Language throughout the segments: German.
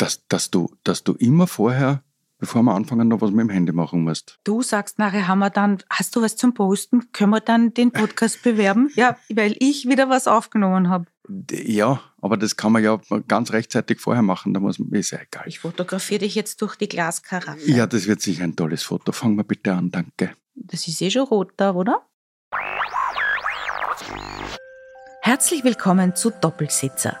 dass, dass, du, dass du immer vorher, bevor wir anfangen, noch was mit dem Handy machen musst. Du sagst nachher, haben wir dann, hast du was zum Posten? Können wir dann den Podcast bewerben? Ja, weil ich wieder was aufgenommen habe. Ja, aber das kann man ja ganz rechtzeitig vorher machen, da muss man, ist ja egal. Ich fotografiere dich jetzt durch die Glaskaraffe. Ja, das wird sicher ein tolles Foto. Fangen wir bitte an, danke. Das ist eh schon rot da, oder? Herzlich willkommen zu Doppelsitzer,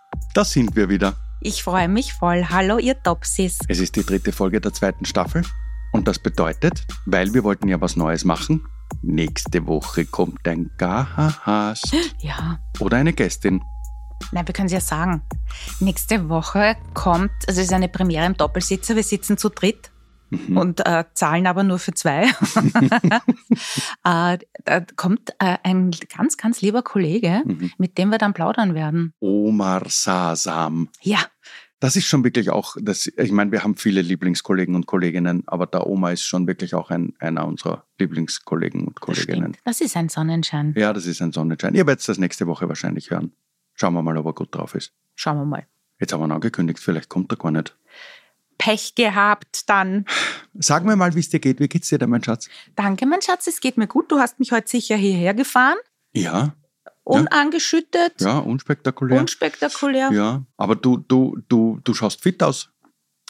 da sind wir wieder. Ich freue mich voll. Hallo, ihr Topsis. Es ist die dritte Folge der zweiten Staffel. Und das bedeutet, weil wir wollten ja was Neues machen, nächste Woche kommt ein Gast. Ja. Oder eine Gästin. Nein, wir können es ja sagen. Nächste Woche kommt, also es ist eine Premiere im Doppelsitzer, wir sitzen zu dritt mhm. und äh, zahlen aber nur für zwei. äh, da kommt äh, ein ganz, ganz lieber Kollege, mhm. mit dem wir dann plaudern werden. Omar Sasam. Ja. Das ist schon wirklich auch, das, ich meine, wir haben viele Lieblingskollegen und Kolleginnen, aber der Oma ist schon wirklich auch ein, einer unserer Lieblingskollegen und Kolleginnen. Das, das ist ein Sonnenschein. Ja, das ist ein Sonnenschein. Ihr werdet das nächste Woche wahrscheinlich hören. Schauen wir mal, ob er gut drauf ist. Schauen wir mal. Jetzt haben wir ihn angekündigt, vielleicht kommt er gar nicht. Pech gehabt dann. Sag mir mal, wie es dir geht. Wie geht's dir denn, mein Schatz? Danke, mein Schatz, es geht mir gut. Du hast mich heute sicher hierher gefahren. Ja. Unangeschüttet. Ja, unspektakulär. Unspektakulär. Ja, aber du, du, du, du schaust fit aus.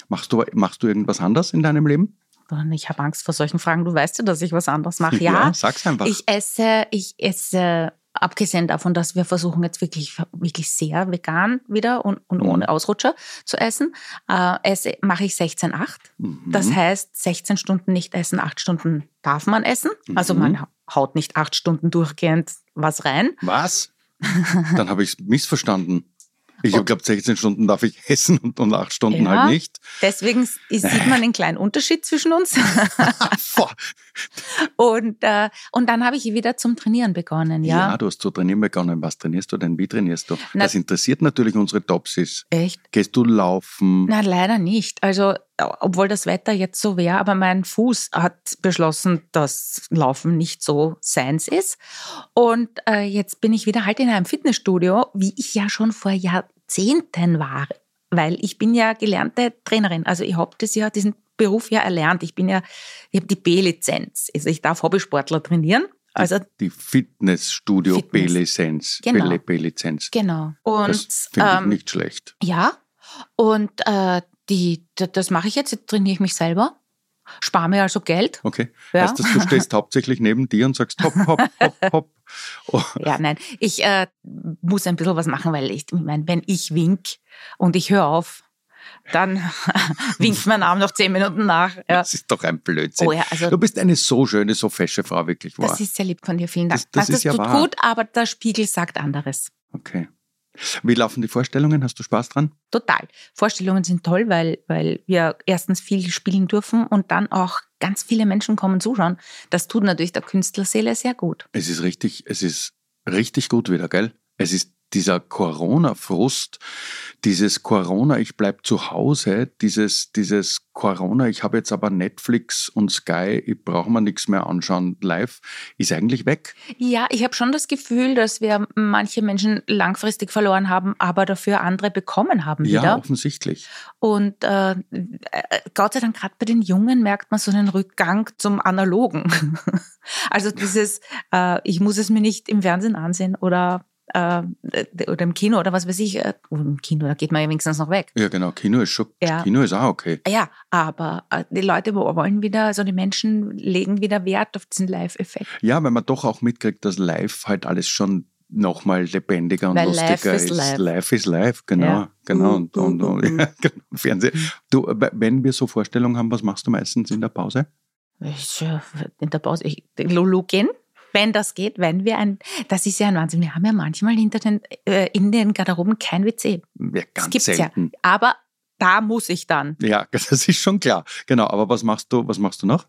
Machst du, machst du irgendwas anderes in deinem Leben? Ich habe Angst vor solchen Fragen. Du weißt ja, dass ich was anderes mache. Ja, ja sag's einfach. Ich esse, ich esse abgesehen davon, dass wir versuchen jetzt wirklich, wirklich sehr vegan wieder und, und mhm. ohne Ausrutscher zu essen, äh, esse, mache ich 16-8. Mhm. Das heißt, 16 Stunden nicht essen, 8 Stunden darf man essen. Mhm. Also man haut nicht 8 Stunden durchgehend was rein. Was? Dann habe ich es missverstanden. Ich habe glaube 16 Stunden darf ich essen und, und 8 Stunden ja, halt nicht. Deswegen sieht man einen kleinen Unterschied zwischen uns. und, äh, und dann habe ich wieder zum Trainieren begonnen, ja. Ja, du hast zu trainieren begonnen. Was trainierst du denn? Wie trainierst du? Na, das interessiert natürlich unsere Topsis. Echt? Gehst du laufen? Nein, leider nicht. Also obwohl das Wetter jetzt so wäre, aber mein Fuß hat beschlossen, dass Laufen nicht so seins ist. Und äh, jetzt bin ich wieder halt in einem Fitnessstudio, wie ich ja schon vor Jahrzehnten war, weil ich bin ja gelernte Trainerin. Also ich habe das ja, diesen Beruf ja erlernt. Ich bin ja, ich habe die B-Lizenz. Also ich darf Hobbysportler trainieren. Also die Fitnessstudio Fitness. B-Lizenz. Genau. B-Lizenz. Genau. Und, das finde ich ähm, nicht schlecht. Ja. Und äh, die, das mache ich jetzt, jetzt trainiere ich mich selber. Spare mir also Geld. Okay. Ja. Heißt das, du stehst hauptsächlich neben dir und sagst hopp, hopp, hopp, hopp. Oh. Ja, nein. Ich äh, muss ein bisschen was machen, weil ich, ich meine, wenn ich wink und ich höre auf, dann winkt mein Arm noch zehn Minuten nach. Ja. Das ist doch ein Blödsinn. Oh ja, also, du bist eine so schöne, so fesche Frau, wirklich wahr. Das ist sehr lieb von dir, vielen Dank. Das, das, das ist ja tut wahr. gut, aber der Spiegel sagt anderes. Okay. Wie laufen die Vorstellungen? Hast du Spaß dran? Total. Vorstellungen sind toll, weil, weil wir erstens viel spielen dürfen und dann auch ganz viele Menschen kommen zuschauen. Das tut natürlich der Künstlerseele sehr gut. Es ist richtig, es ist richtig gut wieder, gell? Es ist dieser Corona-Frust, dieses Corona, ich bleib zu Hause, dieses, dieses Corona, ich habe jetzt aber Netflix und Sky, ich brauche mir nichts mehr anschauen live, ist eigentlich weg. Ja, ich habe schon das Gefühl, dass wir manche Menschen langfristig verloren haben, aber dafür andere bekommen haben wieder. Ja, offensichtlich. Und äh, Gott sei Dank, gerade bei den Jungen merkt man so einen Rückgang zum Analogen. also dieses, äh, ich muss es mir nicht im Fernsehen ansehen oder äh, oder im Kino oder was weiß ich. Äh, Im Kino, da geht man ja wenigstens noch weg. Ja, genau. Kino ist schon, ja. Kino ist auch okay. Ja, aber äh, die Leute wollen wieder, also die Menschen legen wieder Wert auf diesen Live-Effekt. Ja, weil man doch auch mitkriegt, dass live halt alles schon nochmal lebendiger und Weil lustiger live ist. Live. live ist live, genau. Ja. Genau. Und, und, und, ja, genau. Fernsehen. Du, wenn wir so Vorstellungen haben, was machst du meistens in der Pause? In der Pause, ich, Lulu gehen wenn das geht, wenn wir ein, das ist ja ein Wahnsinn. Wir haben ja manchmal hinter den, äh, in den Garderoben kein WC. Ja, ganz selten. Ja. Aber da muss ich dann. Ja, das ist schon klar. Genau, aber was machst du, was machst du noch?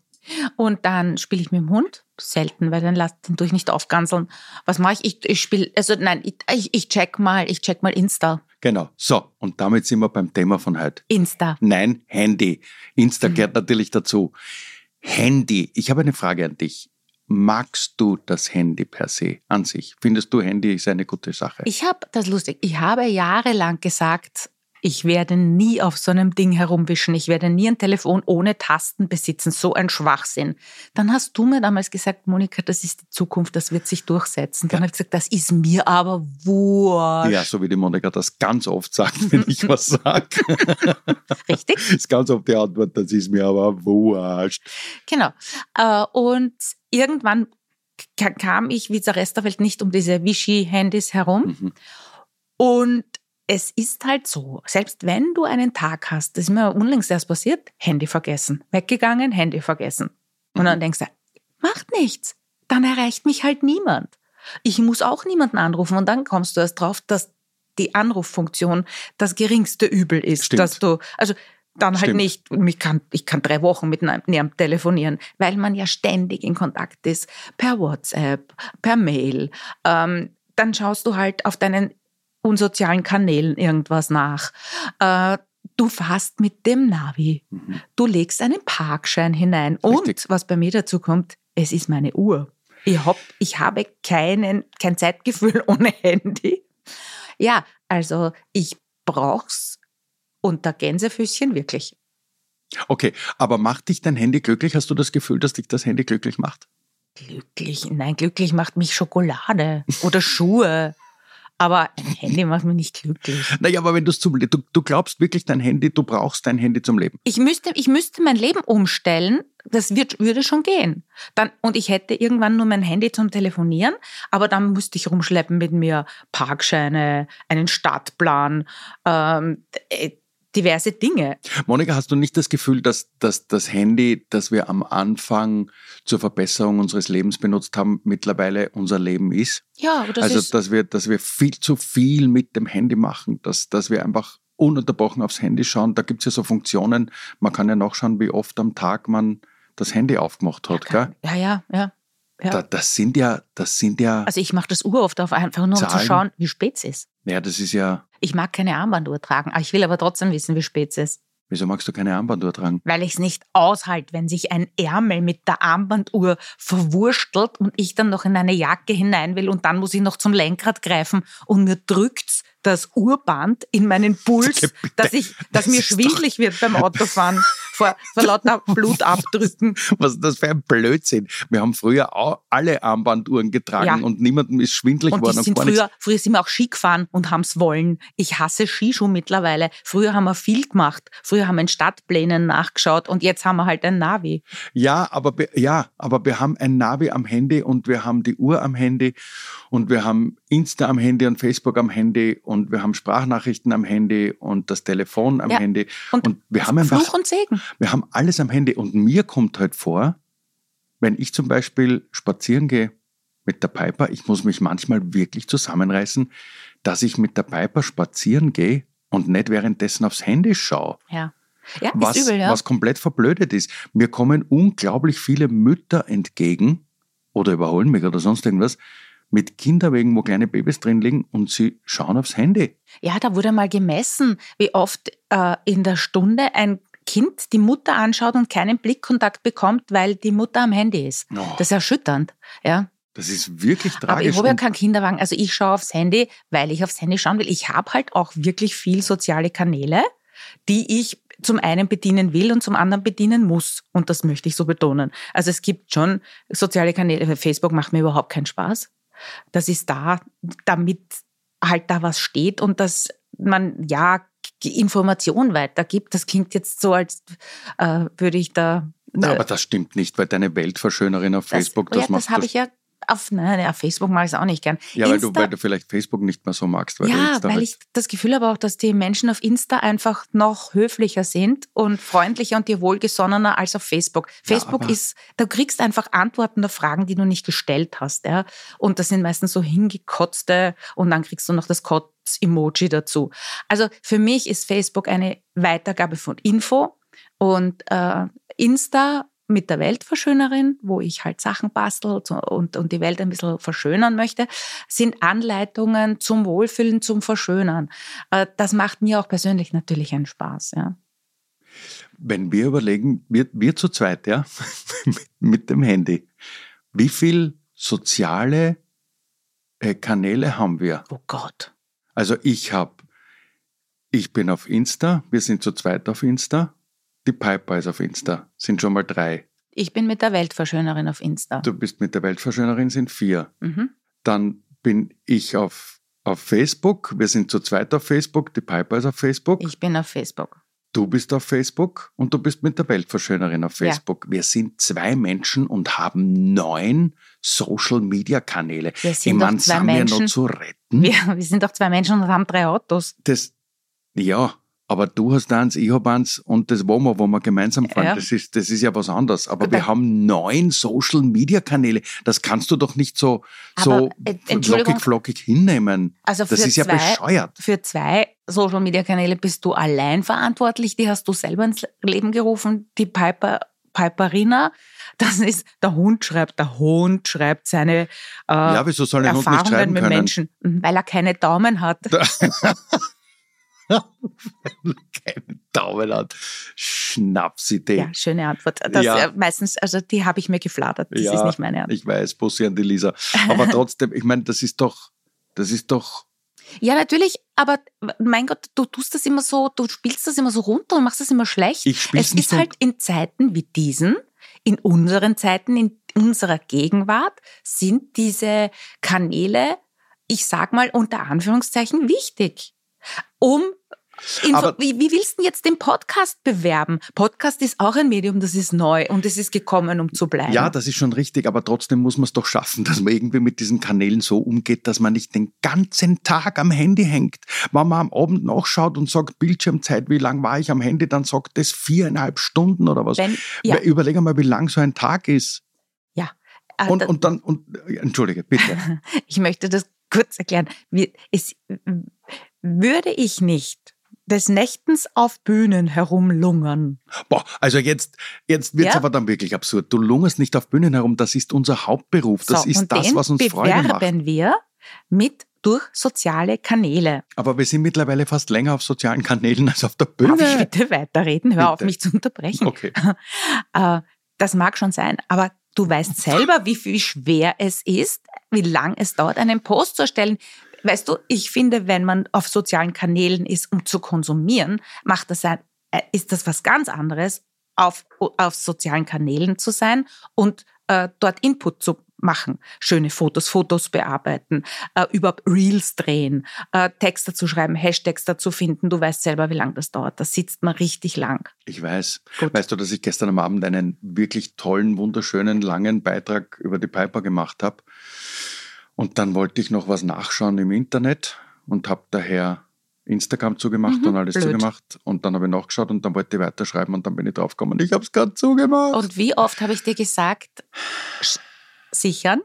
Und dann spiele ich mit dem Hund. Selten, weil dann lass den durch nicht aufganseln. Was mache ich? Ich, ich spiele, also nein, ich, ich check mal, ich check mal Insta. Genau. So, und damit sind wir beim Thema von heute. Insta. Nein, Handy. Insta mhm. gehört natürlich dazu. Handy. Ich habe eine Frage an dich. Magst du das Handy per se an sich? Findest du Handy ist eine gute Sache? Ich habe das lustig. Ich habe jahrelang gesagt, ich werde nie auf so einem Ding herumwischen. Ich werde nie ein Telefon ohne Tasten besitzen. So ein Schwachsinn. Dann hast du mir damals gesagt, Monika, das ist die Zukunft, das wird sich durchsetzen. Dann ja. habe ich gesagt, das ist mir aber wurscht. Ja, so wie die Monika das ganz oft sagt, wenn ich was sage. Richtig. Das ist ganz oft die Antwort, das ist mir aber wurscht. Genau. Äh, und irgendwann kam ich wie der Rest der Welt nicht um diese Vichy-Handys herum. Mhm. Und es ist halt so, selbst wenn du einen Tag hast, das ist mir unlängst erst passiert, Handy vergessen, weggegangen, Handy vergessen. Und dann mhm. denkst du, macht nichts, dann erreicht mich halt niemand. Ich muss auch niemanden anrufen und dann kommst du erst drauf, dass die Anruffunktion das geringste Übel ist, Stimmt. dass du, also dann halt Stimmt. halt nicht, ich kann, ich kann drei Wochen mit einem telefonieren, weil man ja ständig in Kontakt ist, per WhatsApp, per Mail. Ähm, dann schaust du halt auf deinen unsozialen Kanälen irgendwas nach. Äh, du fährst mit dem Navi. Mhm. Du legst einen Parkschein hinein. Richtig. Und was bei mir dazu kommt, es ist meine Uhr. Ich, hab, ich habe keinen, kein Zeitgefühl ohne Handy. Ja, also ich brauch's unter Gänsefüßchen wirklich. Okay, aber macht dich dein Handy glücklich? Hast du das Gefühl, dass dich das Handy glücklich macht? Glücklich? Nein, glücklich macht mich Schokolade oder Schuhe. Aber ein Handy macht mich nicht glücklich. Naja, aber wenn du zum du, du glaubst wirklich dein Handy, du brauchst dein Handy zum Leben. Ich müsste, ich müsste mein Leben umstellen, das wird, würde schon gehen. Dann, und ich hätte irgendwann nur mein Handy zum Telefonieren, aber dann müsste ich rumschleppen mit mir Parkscheine, einen Stadtplan, ähm, äh, diverse Dinge. Monika, hast du nicht das Gefühl, dass, dass das Handy, das wir am Anfang zur Verbesserung unseres Lebens benutzt haben, mittlerweile unser Leben ist? Ja, das also, ist... dass wir, dass wir viel zu viel mit dem Handy machen, dass, dass wir einfach ununterbrochen aufs Handy schauen. Da gibt es ja so Funktionen, man kann ja nachschauen, wie oft am Tag man das Handy aufgemacht hat. Ja, gell? ja, ja. ja. Ja. Da, das sind ja, das sind ja. Also ich mache das uroft auf einfach nur, um zu schauen, wie spät es ist. Ja, das ist ja. Ich mag keine Armbanduhr tragen, aber ich will aber trotzdem wissen, wie spät es ist. Wieso magst du keine Armbanduhr tragen? Weil ich es nicht aushalte, wenn sich ein Ärmel mit der Armbanduhr verwurstelt und ich dann noch in eine Jacke hinein will und dann muss ich noch zum Lenkrad greifen und mir drückt's das Urband in meinen Puls, dass, ich, dass das mir schwindlig wird beim Autofahren vor, vor lauter Blutabdrücken. Was ist das für ein Blödsinn? Wir haben früher auch alle Armbanduhren getragen ja. und niemandem ist schwindlig und worden. Sind früher, früher sind wir auch Ski gefahren und haben es wollen. Ich hasse Skischuh mittlerweile. Früher haben wir viel gemacht. Früher haben wir in Stadtplänen nachgeschaut und jetzt haben wir halt ein Navi. Ja, aber, ja, aber wir haben ein Navi am Handy und wir haben die Uhr am Handy und wir haben Insta am Handy und Facebook am Handy und wir haben Sprachnachrichten am Handy und das Telefon am ja. Handy. Und, und wir haben einfach, Fluch und Segen. Wir haben alles am Handy und mir kommt halt vor, wenn ich zum Beispiel spazieren gehe mit der Piper, ich muss mich manchmal wirklich zusammenreißen, dass ich mit der Piper spazieren gehe und nicht währenddessen aufs Handy schaue. Ja. Ja, was, übel, ja. was komplett verblödet ist. Mir kommen unglaublich viele Mütter entgegen oder überholen mich oder sonst irgendwas, mit Kinderwegen, wo kleine Babys drin liegen und sie schauen aufs Handy. Ja, da wurde mal gemessen, wie oft äh, in der Stunde ein Kind die Mutter anschaut und keinen Blickkontakt bekommt, weil die Mutter am Handy ist. Oh. Das ist erschütternd, ja. Das ist wirklich tragisch. Aber ich habe ja keinen Kinderwagen. Also ich schaue aufs Handy, weil ich aufs Handy schauen will. Ich habe halt auch wirklich viel soziale Kanäle, die ich zum einen bedienen will und zum anderen bedienen muss. Und das möchte ich so betonen. Also es gibt schon soziale Kanäle. Facebook macht mir überhaupt keinen Spaß. Das ist da, damit halt da was steht und dass man ja Information weitergibt. Das klingt jetzt so, als äh, würde ich da. Na, aber das stimmt nicht, weil deine Weltverschönerin auf Facebook das, das ja, Das habe ich ja auf, nein, auf Facebook mag ich es auch nicht gern. Ja, weil du, weil du vielleicht Facebook nicht mehr so magst. Weil ja, weil halt ich das Gefühl habe auch, dass die Menschen auf Insta einfach noch höflicher sind und freundlicher und dir wohlgesonnener als auf Facebook. Facebook ja, ist, du kriegst einfach Antworten auf Fragen, die du nicht gestellt hast. Ja? Und das sind meistens so hingekotzte und dann kriegst du noch das Herz-Emoji dazu. Also für mich ist Facebook eine Weitergabe von Info und äh, Insta mit der Weltverschönerin, wo ich halt Sachen bastel und, und die Welt ein bisschen verschönern möchte, sind Anleitungen zum Wohlfühlen, zum Verschönern. Äh, das macht mir auch persönlich natürlich einen Spaß. Ja. Wenn wir überlegen, wir, wir zu zweit, ja, mit dem Handy, wie viel soziale äh, Kanäle haben wir? Oh Gott. Also ich habe, ich bin auf Insta, wir sind zu zweit auf Insta, die Piper ist auf Insta, sind schon mal drei. Ich bin mit der Weltverschönerin auf Insta. Du bist mit der Weltverschönerin, sind vier. Mhm. Dann bin ich auf, auf Facebook, wir sind zu zweit auf Facebook, die Piper ist auf Facebook. Ich bin auf Facebook. Du bist auf Facebook und du bist mit der Weltverschönerin auf Facebook. Ja. Wir sind zwei Menschen und haben neun Social-Media-Kanäle. Wir sind ich meine, sind wir noch zu retten? Wir, wir sind doch zwei Menschen und haben drei Autos. Das, ja, aber du hast eins, ich habe eins und das wollen wir, wo wir gemeinsam fahren. Ja. Das, ist, das ist ja was anderes. Aber wir haben neun Social-Media-Kanäle. Das kannst du doch nicht so, so äh, flockig, flockig hinnehmen. Also das ist ja zwei, bescheuert. Für zwei Social-Media-Kanäle bist du allein verantwortlich. Die hast du selber ins Leben gerufen. Die Piper, Piperina. Das ist, der Hund schreibt, der Hund schreibt seine äh, ja, wieso soll ein Erfahrungen mit können? Menschen, weil er keine Daumen hat. Keine Daumen hat. Schnapsidee. Ja, schöne Antwort. Das, ja. Äh, meistens, also die habe ich mir gefladert. Das ja, ist nicht meine Antwort. Ich weiß, Bussi an die Lisa. Aber trotzdem, ich meine, das ist doch, das ist doch. Ja, natürlich, aber mein Gott, du tust das immer so, du spielst das immer so runter und machst das immer schlecht. Ich spiel's es ist halt in Zeiten wie diesen, in unseren Zeiten, in unserer Gegenwart, sind diese Kanäle, ich sag mal unter Anführungszeichen, wichtig um aber wie, wie willst du jetzt den Podcast bewerben? Podcast ist auch ein Medium, das ist neu und es ist gekommen, um zu bleiben. Ja, das ist schon richtig, aber trotzdem muss man es doch schaffen, dass man irgendwie mit diesen Kanälen so umgeht, dass man nicht den ganzen Tag am Handy hängt. Wenn man am Abend nachschaut und sagt, Bildschirmzeit, wie lang war ich am Handy, dann sagt das viereinhalb Stunden oder was. Wenn, ja. Überleg mal, wie lang so ein Tag ist. Ja. Äh, und, und dann, und, entschuldige, bitte. ich möchte das kurz erklären. Es, würde ich nicht des Nächtens auf Bühnen herumlungern. Boah, also jetzt, jetzt wird's ja. aber dann wirklich absurd. Du lungerst nicht auf Bühnen herum, das ist unser Hauptberuf. Das so, ist das, was uns Freude macht. bewerben wir mit durch soziale Kanäle. Aber wir sind mittlerweile fast länger auf sozialen Kanälen als auf der Bühne. Darf ich bitte weiterreden? Hör bitte. auf, mich zu unterbrechen. Okay. Äh, das mag schon sein, aber du weißt selber, wie, wie schwer es ist, wie lang es dauert, einen Post zu erstellen. Weißt du, ich finde, wenn man auf sozialen Kanälen ist, um zu konsumieren, macht das ein, äh, ist das was ganz anderes, auf, auf sozialen Kanälen zu sein und äh, dort Input zu machen. Schöne Fotos, Fotos bearbeiten, äh, überhaupt Reels drehen, äh, Texte zu schreiben, Hashtags dazu finden. Du weißt selber, wie lange das dauert. Da sitzt man richtig lang. Ich weiß. Gut. Weißt du, dass ich gestern am Abend einen wirklich tollen, wunderschönen, langen Beitrag über die Piper gemacht habe? Und dann wollte ich noch was nachschauen im Internet und habe daher Instagram zugemacht mhm, und alles blöd. zugemacht. Und dann habe ich nachgeschaut und dann wollte ich weiterschreiben und dann bin ich draufgekommen. Ich habe es gerade zugemacht. Und wie oft habe ich dir gesagt, sichern,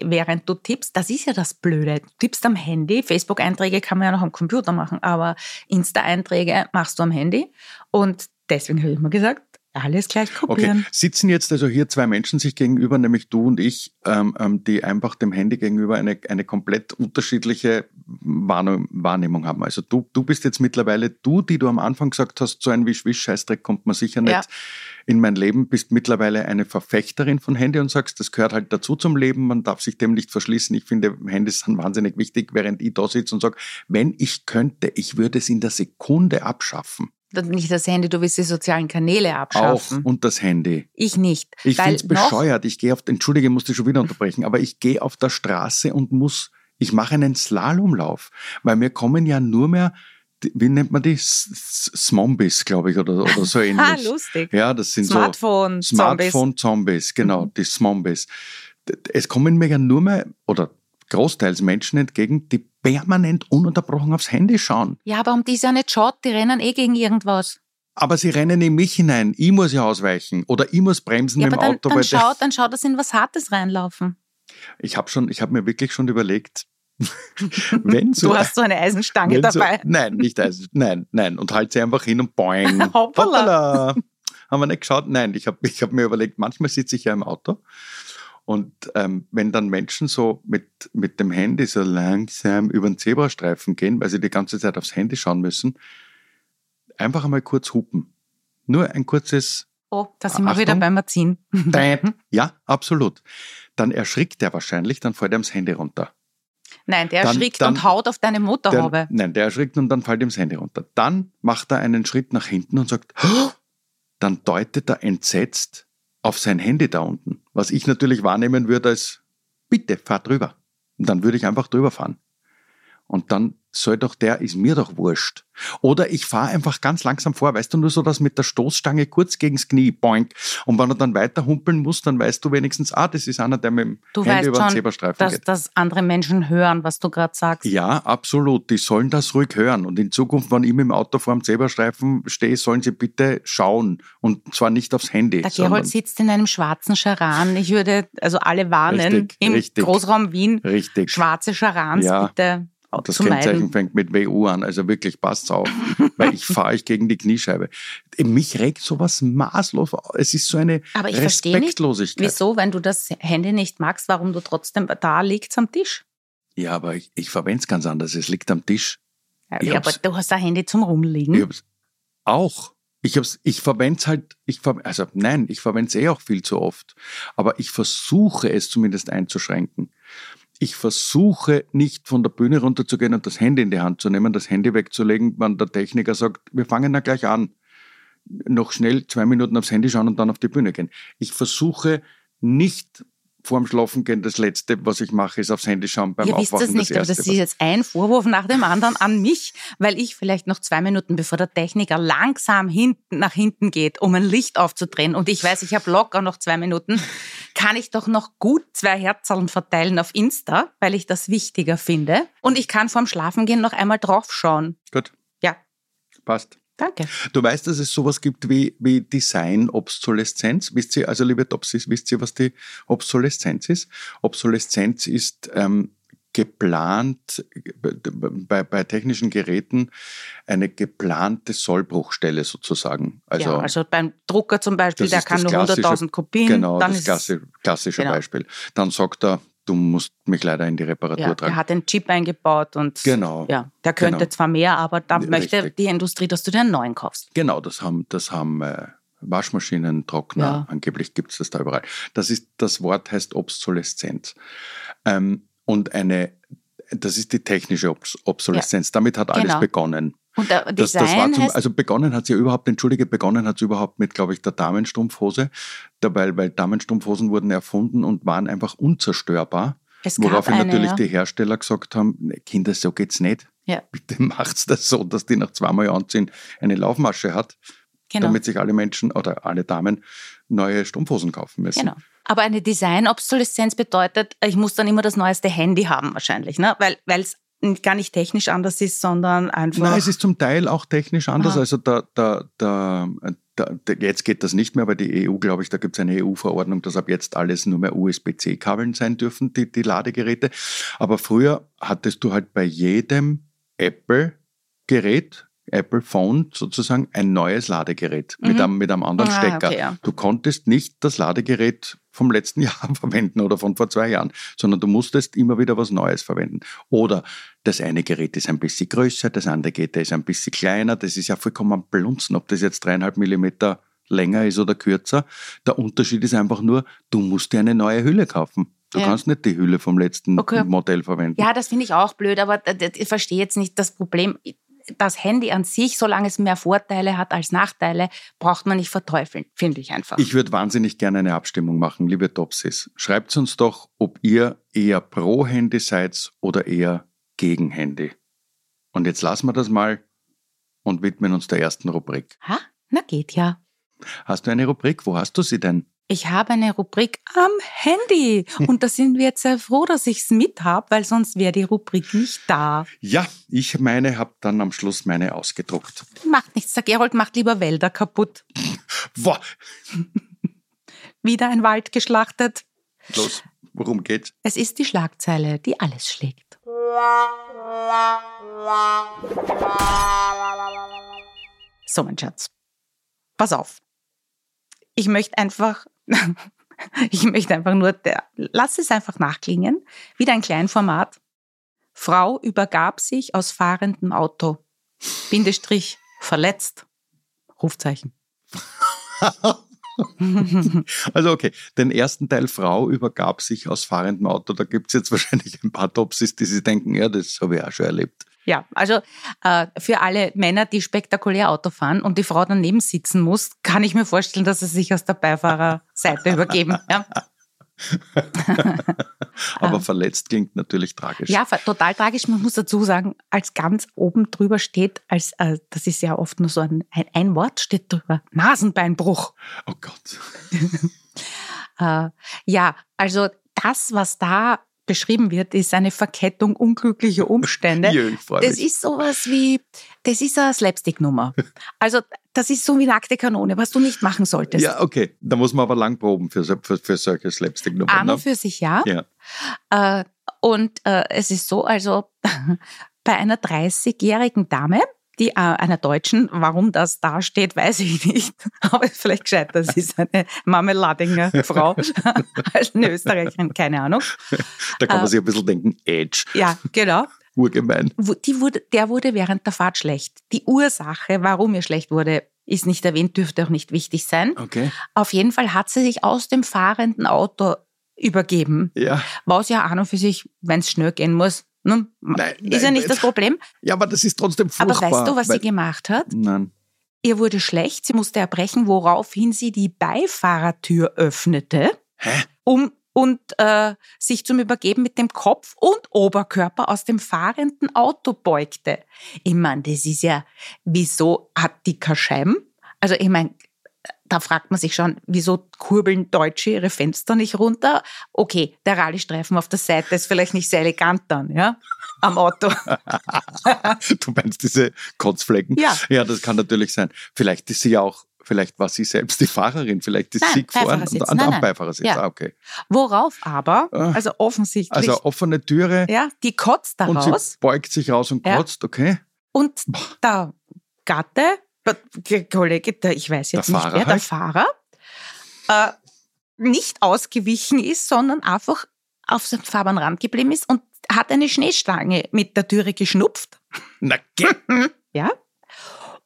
während du tippst? Das ist ja das Blöde. Du tippst am Handy. Facebook-Einträge kann man ja noch am Computer machen, aber Insta-Einträge machst du am Handy. Und deswegen habe ich mir gesagt, alles gleich kopieren. Okay. Sitzen jetzt also hier zwei Menschen sich gegenüber, nämlich du und ich, ähm, ähm, die einfach dem Handy gegenüber eine, eine komplett unterschiedliche Wahrnehmung haben. Also du, du bist jetzt mittlerweile, du, die du am Anfang gesagt hast, so ein Wisch-Wisch-Scheißdreck kommt man sicher nicht ja. in mein Leben, bist mittlerweile eine Verfechterin von Handy und sagst, das gehört halt dazu zum Leben, man darf sich dem nicht verschließen. Ich finde, Handys sind wahnsinnig wichtig, während ich da sitze und sage, wenn ich könnte, ich würde es in der Sekunde abschaffen nicht das Handy, du willst die sozialen Kanäle abschaffen. Auch und das Handy. Ich nicht. Ich finde es bescheuert. Ich gehe auf, entschuldige, musste schon wieder unterbrechen, aber ich gehe auf der Straße und muss, ich mache einen Slalomlauf, weil mir kommen ja nur mehr wie nennt man die? Smombis, glaube ich, oder, oder so ähnlich. ah, lustig. Ja, das sind Smartphone so Smartphone-Zombies, genau, die Smombis. Es kommen mir ja nur mehr, oder großteils Menschen entgegen, die permanent ununterbrochen aufs Handy schauen. Ja, aber um die ist ja nicht schaut, die rennen eh gegen irgendwas. Aber sie rennen in mich hinein. Ich muss ja ausweichen. Oder ich muss bremsen ja, im aber dann, Auto. Dann schaut, dann schaut, dass in was Hartes reinlaufen. Ich habe schon, mir wirklich schon überlegt, wenn so, du hast so eine Eisenstange wenn dabei. So, nein, nicht Eisen, nein, nein. Und halt sie einfach hin und boing. Hoppala. Hoppala. Haben wir nicht geschaut? Nein, ich habe ich hab mir überlegt, manchmal sitze ich ja im Auto und ähm, wenn dann Menschen so mit, mit dem Handy so langsam über den Zebrastreifen gehen, weil sie die ganze Zeit aufs Handy schauen müssen, einfach einmal kurz hupen. Nur ein kurzes Oh, da sind wir Achtung. wieder beim Erziehen. Ja, absolut. Dann erschrickt er wahrscheinlich, dann fällt er das Handy runter. Nein, der Dann- erschrickt dann- und haut auf deine Der, Motorhaube. nein, der erschrickt und dann fällt ihm das Handy runter. Dann macht er einen Schritt nach hinten und sagt, "Oh!" dann deutet er entsetzt auf sein Handy da unten. Was ich natürlich wahrnehmen würde als, bitte, fahr drüber. Und dann würde ich einfach drüber fahren. Und dann soll doch der, ist mir doch wurscht. Oder ich fahre einfach ganz langsam vor, weißt du, nur so, dass mit der Stoßstange kurz gegens Knie, boink. Und wenn er dann weiter humpeln muss, dann weißt du wenigstens, ah, das ist einer, der mit dem Du Handy über den schon, Zebrastreifen dass, geht. dass andere Menschen hören, was du gerade sagst. Ja, absolut. Die sollen das ruhig hören. Und in Zukunft, wenn ich mit dem Auto vor dem Zebrastreifen stehe, sollen sie bitte schauen. Und zwar nicht aufs Handy. Der Gerold sitzt in einem schwarzen Charan. Ich würde also alle warnen, Richtig, im richtig. Großraum Wien, Richtig. schwarze Charans Ja, bitte Das Kennzeichen meiden. fängt mit WU an. Also wirklich, passt auf. weil ich fahre euch gegen die Kniescheibe. Mich regt sowas maßlos. auf. Es ist so eine Aber ich verstehe nicht, Respektlosigkeit. Wieso, wenn du das Handy nicht magst, warum du trotzdem da liegst am Tisch? Ja, aber ich, ich verwende es ganz anders. Es liegt am Tisch. Ja, Ich aber du hast ein Handy zum Rumliegen. Ich hab's auch. Ich, hab's, ich verwende es halt, ich ver, also nein, ich verwende es eh auch viel zu oft. Aber ich versuche es zumindest einzuschränken. Ich versuche nicht von der Bühne runterzugehen und das Handy in die Hand zu nehmen, das Handy wegzulegen, wenn der Techniker sagt, wir fangen da gleich an. Noch schnell zwei Minuten aufs Handy schauen und dann auf die Bühne gehen. Ich versuche nicht vorm Schlafen gehen, das Letzte, was ich mache, ist aufs Handy schauen beim Ihr wisst Aufwachen. es nicht, aber Erste, das ist jetzt ein Vorwurf nach dem anderen an mich, weil ich vielleicht noch zwei Minuten, bevor der Techniker langsam hinten, nach hinten geht, um ein Licht aufzudrehen und ich weiß, ich habe locker noch zwei Minuten, kann ich doch noch gut zwei Herzallen verteilen auf Insta, weil ich das wichtiger finde. Und ich kann vorm Schlafengehen noch einmal draufschauen. Gut, Ja, passt. Danke. Du weißt, dass es sowas gibt wie, wie Design-Obsoleszenz. Wisst ihr, also liebe Topsis, wisst ihr, was die Obsoleszenz ist? Obsoleszenz ist ähm, geplant, bei, bei technischen Geräten eine geplante Sollbruchstelle sozusagen. Also, ja, also beim Drucker zum Beispiel, der kann nur klassische- 100.000 Kopien. genau, das ist, klassi klassische genau. Beispiel. Dann sagt er, du musst mich leider in die Reparatur ja, tragen. der hat einen Chip eingebaut und Genau. ja, der könnte Genau. zwar mehr, aber da Richtig. möchte die Industrie, dass du dir einen neuen kaufst. Genau, das haben, das haben äh, Waschmaschinen, Trockner, Ja. angeblich gibt es das da überall. Das ist, das Wort heißt Obsoleszenz. Ähm, und eine, das ist die technische Obs Obsoleszenz. Damit hat alles Genau. begonnen. Und der Das, Design das war zum, also begonnen hat sie ja überhaupt, entschuldige, begonnen hat sie überhaupt mit, glaube ich, der Damenstrumpfhose, da, weil, weil Damenstrumpfhosen wurden erfunden und waren einfach unzerstörbar. es gab Woraufhin eine, natürlich ja. die Hersteller gesagt haben, "Nee, Kinder, so geht's nicht. Ja. Bitte macht's das so, dass die nach zweimal anziehen eine Laufmasche hat, genau, damit sich alle Menschen oder alle Damen neue Strumpfhosen kaufen müssen. genau. Aber eine Design-Obsoleszenz bedeutet, ich muss dann immer das neueste Handy haben wahrscheinlich, ne? weil es gar nicht technisch anders ist, sondern einfach... Nein, es ist zum Teil auch technisch anders. Aha. Also da, da, da, jetzt geht das nicht mehr, weil die EU, glaube ich, da gibt es eine EU-Verordnung, dass ab jetzt alles nur mehr USB-C-Kabeln sein dürfen, die, die Ladegeräte. Aber früher hattest du halt bei jedem Apple-Gerät, Apple Phone sozusagen, ein neues Ladegerät mit, Mhm. einem, mit einem anderen Ah, Stecker. okay, ja. Du konntest nicht das Ladegerät vom letzten Jahr verwenden oder von vor zwei Jahren, sondern du musstest immer wieder was Neues verwenden. Oder das eine Gerät ist ein bisschen größer, das andere Gerät ist ein bisschen kleiner. Das ist ja vollkommen blunzen, ob das jetzt dreieinhalb Millimeter länger ist oder kürzer. Der Unterschied ist einfach nur, du musst dir eine neue Hülle kaufen. Du Ja. kannst nicht die Hülle vom letzten Okay. Modell verwenden. Ja, das finde ich auch blöd, aber ich verstehe jetzt nicht das Problem. Das Handy an sich, solange es mehr Vorteile hat als Nachteile, braucht man nicht verteufeln, finde ich einfach. Ich würde wahnsinnig gerne eine Abstimmung machen, liebe Topsis. Schreibt uns doch, ob ihr eher pro Handy seid oder eher gegen Handy. Und jetzt lassen wir das mal und widmen uns der ersten Rubrik. ha? Na geht ja. Hast du eine Rubrik? Wo hast du sie denn? Ich habe eine Rubrik am Handy und da sind wir jetzt sehr froh, dass ich es mit habe, weil sonst wäre die Rubrik nicht da. Ja, ich meine, habe dann am Schluss meine ausgedruckt. Macht nichts, der Gerold macht lieber Wälder kaputt. Wow, Wieder ein Wald geschlachtet. los, worum geht's? Es ist die Schlagzeile, die alles schlägt. So, mein Schatz. Pass auf. Ich möchte einfach, ich möchte einfach nur, der, lass es einfach nachklingen. Wieder ein Kleinformat. Frau übergab sich aus fahrendem Auto. Bindestrich, verletzt. Rufzeichen. also okay, den ersten Teil Frau übergab sich aus fahrendem Auto. Da gibt es jetzt wahrscheinlich ein paar Topsis, die sich denken, ja, das habe ich auch schon erlebt. Ja, also äh, für alle Männer, die spektakulär Auto fahren und die Frau daneben sitzen muss, kann ich mir vorstellen, dass sie sich aus der Beifahrerseite übergeben. Ja. Aber verletzt klingt natürlich tragisch. Ja, total tragisch. Man muss dazu sagen, als ganz oben drüber steht, als äh, das ist ja oft nur so ein, ein, ein Wort steht drüber, Nasenbeinbruch. Oh Gott. äh, ja, also das, was da beschrieben wird, ist eine Verkettung unglücklicher Umstände. das ist sowas wie, das ist eine Slapstick-Nummer. Also das ist so wie nackte Kanone, was du nicht machen solltest. Ja, okay. Da muss man aber lang proben für, für, für solche Slapstick-Nummern. An ne? für sich, ja. ja. Äh, und äh, es ist so, also bei einer 30-jährigen Dame, die äh, einer Deutschen. Warum das da steht, weiß ich nicht. Aber vielleicht gescheit, das ist eine Marmeladinger Frau als eine Österreicherin, keine Ahnung. Da kann man äh, sich ein bisschen denken, Edge. Ja, genau. Urgemein. Die wurde, der wurde während der Fahrt schlecht. Die Ursache, warum er schlecht wurde, ist nicht erwähnt, dürfte auch nicht wichtig sein. Okay. Auf jeden Fall hat sie sich aus dem fahrenden Auto übergeben. Ja. Was ja an und für sich, wenn es schnell gehen muss, Ne? Nein, ist nein, ja nicht das Problem. Ja, aber das ist trotzdem furchtbar. Aber weißt du, was sie gemacht hat? Nein. Ihr wurde schlecht, sie musste erbrechen, woraufhin sie die Beifahrertür öffnete, Hä? um und äh, sich zum Übergeben mit dem Kopf und Oberkörper aus dem fahrenden Auto beugte. Ich meine, das ist ja, wieso hat die Scheiben? Also ich meine, da fragt man sich schon, wieso kurbeln Deutsche ihre Fenster nicht runter? Okay, der Rallye-Streifen auf der Seite ist vielleicht nicht sehr elegant dann, ja? Am Auto. du meinst diese Kotzflecken? Ja. Ja, das kann natürlich sein. Vielleicht ist sie ja auch Vielleicht war sie selbst die Fahrerin, vielleicht ist nein, sie gefahren und an nein, Beifahrersitz. Ja. Ah, okay. Worauf aber, ah. also offensichtlich. Also offene Türe. Ja, die kotzt da und raus. Sie beugt sich raus und kotzt, ja. okay. Und der Gatte Kollege, der, ich weiß jetzt der nicht Fahrer wer, der halt. Fahrer, äh, nicht ausgewichen ist, sondern einfach auf seinem Fahrbahnrand geblieben ist und hat eine Schneestange mit der Türe geschnupft. Na, ja.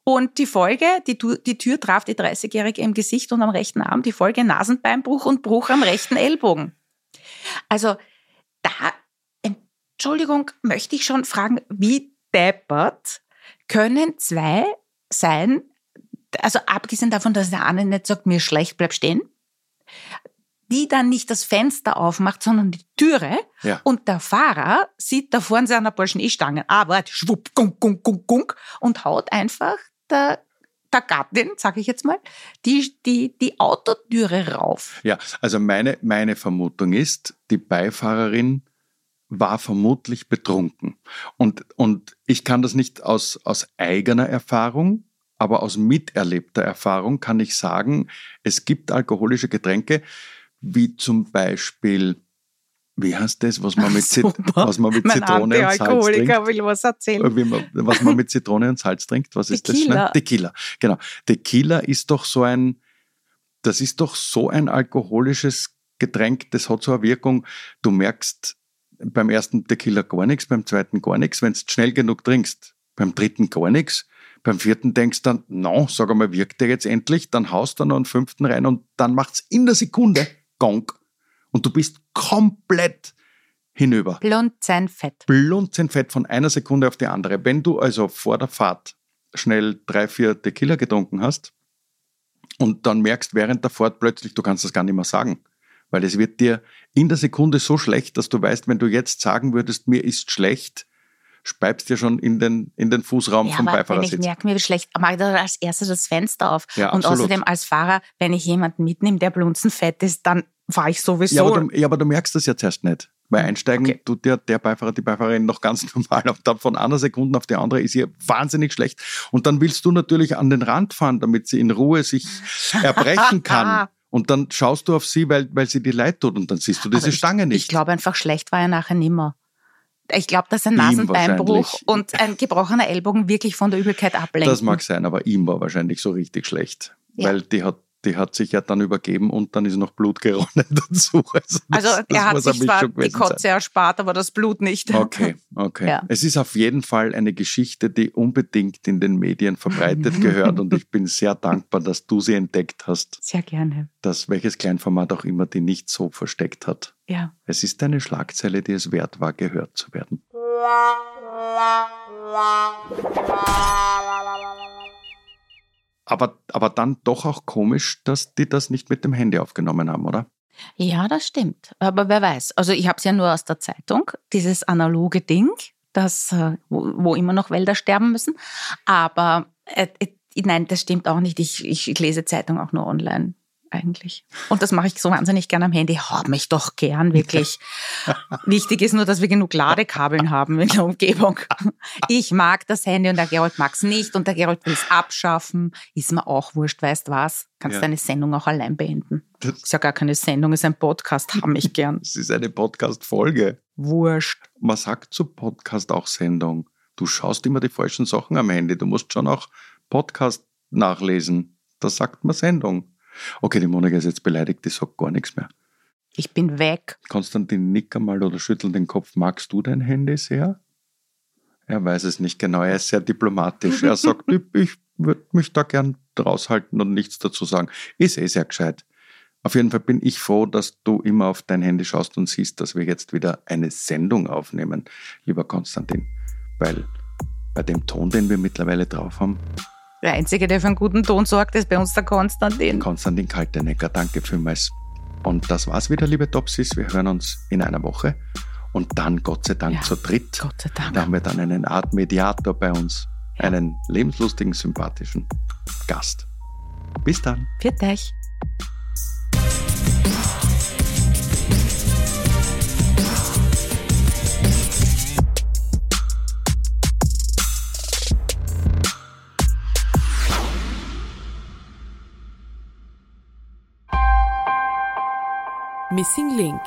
Und die Folge, die, die Tür traf die 30-Jährige im Gesicht und am rechten Arm, die Folge Nasenbeinbruch und Bruch am rechten Ellbogen. Also da, Entschuldigung, möchte ich schon fragen, wie deppert können zwei sein, also abgesehen davon, dass der eine nicht sagt, mir ist schlecht, bleib stehen, die dann nicht das Fenster aufmacht, sondern die Türe. Ja. und der Fahrer sieht da vorne seiner Burschen E-Stangen, aber schwupp, gunk, gunk, gunk, gunk. Und haut einfach der der Gattin, sage ich jetzt mal, die, die, die Autotüre rauf. Ja, also meine, meine Vermutung ist, die Beifahrerin war vermutlich betrunken. Und, und ich kann das nicht aus, aus eigener Erfahrung, aber aus miterlebter Erfahrung kann ich sagen, es gibt alkoholische Getränke, wie zum Beispiel, wie heißt das, was man mit, Zit was man mit Zitrone und Salz trinkt? will was erzählen. Wie man, was man mit Zitrone und Salz trinkt, was ist Tequila. das? Tequila. Genau. Tequila ist doch so ein, das ist doch so ein alkoholisches Getränk, das hat so eine Wirkung, du merkst, beim ersten Tequila gar nichts, beim zweiten gar nichts. Wenn du schnell genug trinkst, beim dritten gar nichts. Beim vierten denkst du dann, no, sag einmal, wirkt der jetzt endlich? Dann haust du noch einen fünften rein und dann macht's in der Sekunde Gong. Und du bist komplett hinüber. Blunzenfett. Blunzenfett von einer Sekunde auf die andere. Wenn du also vor der Fahrt schnell drei, vier Tequila getrunken hast und dann merkst während der Fahrt plötzlich, du kannst das gar nicht mehr sagen weil es wird dir in der Sekunde so schlecht, dass du weißt, wenn du jetzt sagen würdest, mir ist schlecht, speibst dir schon in den, in den Fußraum ja, vom aber Beifahrersitz. Wenn ich merke, mir ist schlecht, mache ich dann als erstes das Fenster auf. Ja, und absolut. außerdem als Fahrer, wenn ich jemanden mitnehme, der blunzenfett ist, dann fahre ich sowieso. Ja aber, du, ja, aber du merkst das ja zuerst nicht. Weil hm, einsteigen okay. tut der, der Beifahrer, die Beifahrerin noch ganz normal. Und dann von einer Sekunde auf die andere ist ihr wahnsinnig schlecht. Und dann willst du natürlich an den Rand fahren, damit sie in Ruhe sich erbrechen kann. Und dann schaust du auf sie, weil, weil sie dir leid tut und dann siehst du diese ich, Stange nicht. Ich glaube einfach, schlecht war er nachher nimmer. ich glaube, dass ein Nasenbeinbruch und ein gebrochener Ellbogen wirklich von der Übelkeit ablenken. Das mag sein, aber ihm war wahrscheinlich so richtig schlecht. Ja. Weil die hat die hat sich ja dann übergeben und dann ist noch Blut geronnen dazu. Also, das, also er hat sich zwar die Kotze sein. erspart, aber das Blut nicht. Okay, okay. Ja. Es ist auf jeden Fall eine Geschichte, die unbedingt in den Medien verbreitet gehört und ich bin sehr dankbar, dass du sie entdeckt hast. Sehr gerne. Dass welches Kleinformat auch immer die nicht so versteckt hat. Ja. Es ist eine Schlagzeile, die es wert war, gehört zu werden. Aber, aber dann doch auch komisch, dass die das nicht mit dem Handy aufgenommen haben, oder? Ja, das stimmt. Aber wer weiß. Also ich habe es ja nur aus der Zeitung, dieses analoge Ding, das, äh, wo, wo immer noch Wälder sterben müssen. Aber äh, äh, nein, das stimmt auch nicht. Ich, ich lese Zeitung auch nur online eigentlich. Und das mache ich so wahnsinnig gern am Handy. Hab mich doch gern, wirklich. Wichtig ist nur, dass wir genug Ladekabeln haben in der Umgebung. Ich mag das Handy und der Gerold mag es nicht und der Gerold will es abschaffen. Ist mir auch wurscht, weißt was? Kannst ja. deine Sendung auch allein beenden. Das ist ja gar keine Sendung, ist ein Podcast, hab mich gern. Es ist eine Podcast-Folge. Wurscht. Man sagt zu Podcast auch Sendung. Du schaust immer die falschen Sachen am Handy. Du musst schon auch Podcast nachlesen. Da sagt man Sendung. Okay, die Monika ist jetzt beleidigt, die sagt gar nichts mehr. Ich bin weg. Konstantin nicker mal oder schüttelt den Kopf. Magst du dein Handy sehr? Er weiß es nicht genau. Er ist sehr diplomatisch. Er sagt, ich würde mich da gern raushalten und nichts dazu sagen. Ist eh sehr gescheit. Auf jeden Fall bin ich froh, dass du immer auf dein Handy schaust und siehst, dass wir jetzt wieder eine Sendung aufnehmen, lieber Konstantin. Weil bei dem Ton, den wir mittlerweile drauf haben, der Einzige, der für einen guten Ton sorgt, ist bei uns der Konstantin. Konstantin Kaltenecker, danke vielmals. Und das war's wieder, liebe Topsis. Wir hören uns in einer Woche. Und dann, Gott sei Dank, ja, zu dritt. Gott sei Dank. Da haben wir dann einen Art Mediator bei uns. Ja. Einen lebenslustigen, sympathischen Gast. Bis dann. Viert euch. Missing Link